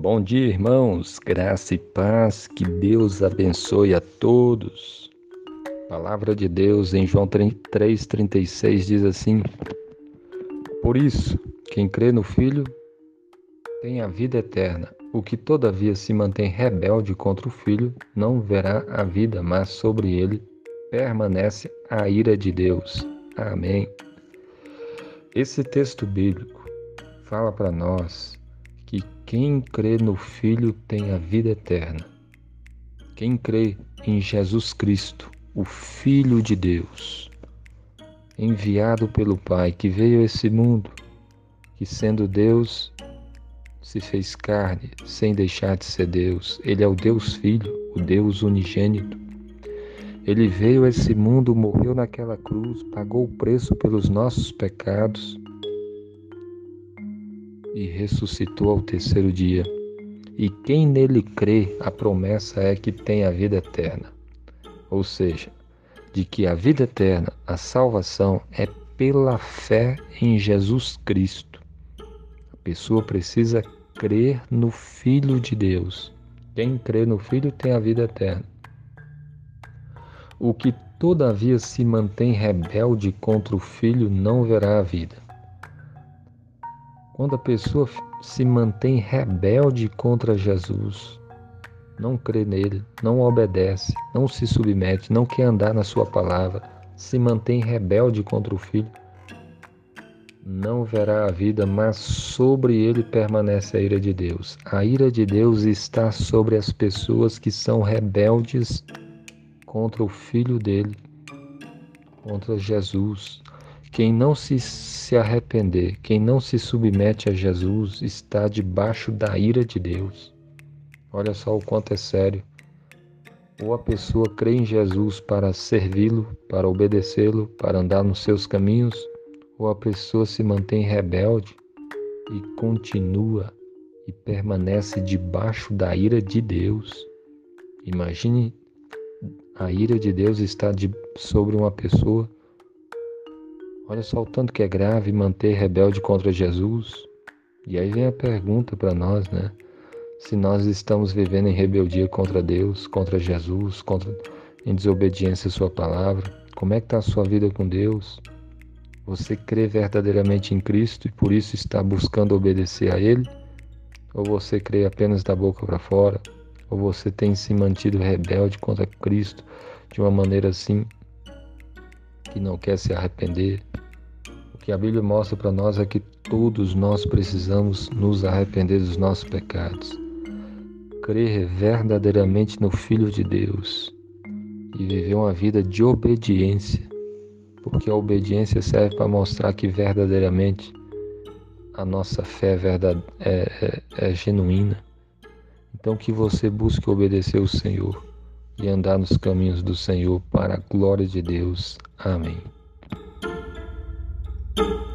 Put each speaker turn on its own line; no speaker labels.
Bom dia, irmãos, graça e paz, que Deus abençoe a todos. palavra de Deus em João 3,36 diz assim: Por isso, quem crê no Filho tem a vida eterna. O que todavia se mantém rebelde contra o Filho não verá a vida, mas sobre ele permanece a ira de Deus. Amém. Esse texto bíblico fala para nós que quem crê no Filho tem a vida eterna. Quem crê em Jesus Cristo, o Filho de Deus, enviado pelo Pai, que veio a esse mundo, que sendo Deus, se fez carne, sem deixar de ser Deus. Ele é o Deus Filho, o Deus unigênito. Ele veio a esse mundo, morreu naquela cruz, pagou o preço pelos nossos pecados e ressuscitou ao terceiro dia. E quem nele crê, a promessa é que tem a vida eterna. Ou seja, de que a vida eterna, a salvação, é pela fé em Jesus Cristo. A pessoa precisa crer no Filho de Deus. Quem crê no Filho tem a vida eterna. O que todavia se mantém rebelde contra o Filho não verá a vida. Quando a pessoa se mantém rebelde contra Jesus, não crê nele, não obedece, não se submete, não quer andar na sua palavra, se mantém rebelde contra o Filho, não verá a vida, mas sobre ele permanece a ira de Deus. A ira de Deus está sobre as pessoas que são rebeldes contra o Filho dele, contra Jesus, quem não se, se arrepender, quem não se submete a Jesus, está debaixo da ira de Deus. Olha só o quanto é sério. Ou a pessoa crê em Jesus para servi-lo, para obedecê-lo, para andar nos seus caminhos, ou a pessoa se mantém rebelde e continua e permanece debaixo da ira de Deus. Imagine a ira de Deus estar de, sobre uma pessoa Olha só o tanto que é grave manter rebelde contra Jesus. E aí vem a pergunta para nós, né? Se nós estamos vivendo em rebeldia contra Deus, contra Jesus, contra em desobediência à sua palavra, como é que está a sua vida com Deus? Você crê verdadeiramente em Cristo e por isso está buscando obedecer a Ele? Ou você crê apenas da boca para fora? Ou você tem se mantido rebelde contra Cristo de uma maneira assim que não quer se arrepender, que a Bíblia mostra para nós é que todos nós precisamos nos arrepender dos nossos pecados, crer verdadeiramente no Filho de Deus e viver uma vida de obediência, porque a obediência serve para mostrar que verdadeiramente a nossa fé é, é, é, é genuína. Então, que você busque obedecer o Senhor e andar nos caminhos do Senhor para a glória de Deus. Amém. you